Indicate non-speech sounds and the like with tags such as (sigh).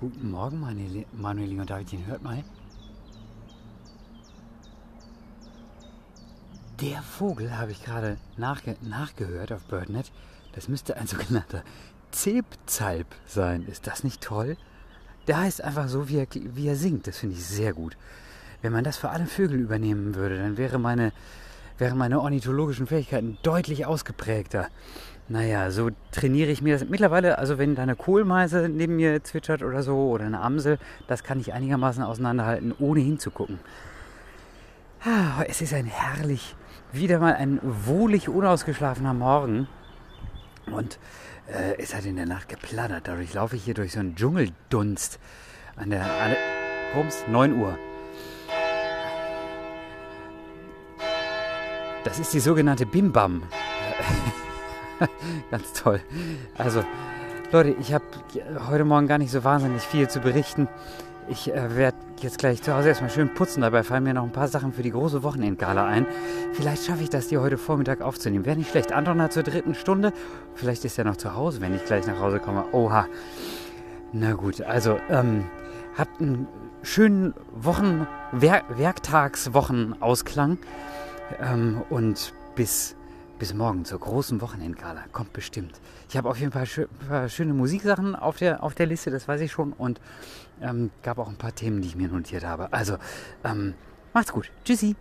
Guten Morgen, Manuel- Manuelin und Davidchen. Hört mal. Der Vogel habe ich gerade nachge nachgehört auf BirdNet. Das müsste ein (laughs) sogenannter Zebzalp sein. Ist das nicht toll? Der heißt einfach so, wie er, wie er singt. Das finde ich sehr gut. Wenn man das für alle Vögel übernehmen würde, dann wäre meine, wären meine ornithologischen Fähigkeiten deutlich ausgeprägter. Naja, so trainiere ich mir das. Mittlerweile, also wenn da eine Kohlmeise neben mir zwitschert oder so, oder eine Amsel, das kann ich einigermaßen auseinanderhalten, ohne hinzugucken. Ah, Es ist ein herrlich, wieder mal ein wohlig unausgeschlafener Morgen. Und äh, es hat in der Nacht geplattert. Dadurch laufe ich hier durch so einen Dschungeldunst. An der, Rums, 9 Uhr. Das ist die sogenannte Bimbam. (laughs) Ganz toll. Also, Leute, ich habe heute Morgen gar nicht so wahnsinnig viel zu berichten. Ich äh, werde jetzt gleich zu Hause erstmal schön putzen. Dabei fallen mir noch ein paar Sachen für die große Wochenendgala ein. Vielleicht schaffe ich das, die heute Vormittag aufzunehmen. Wäre nicht schlecht. Anton hat zur dritten Stunde. Vielleicht ist er noch zu Hause, wenn ich gleich nach Hause komme. Oha. Na gut, also ähm, habt einen schönen Wochen, Wer Werktagswochenausklang ähm, und bis, bis morgen zur großen Wochenendgala. Kommt bestimmt. Ich habe auf jeden Fall schö paar schöne Musiksachen auf der, auf der Liste, das weiß ich schon. Und ähm, gab auch ein paar Themen, die ich mir notiert habe. Also, ähm, macht's gut. Tschüssi.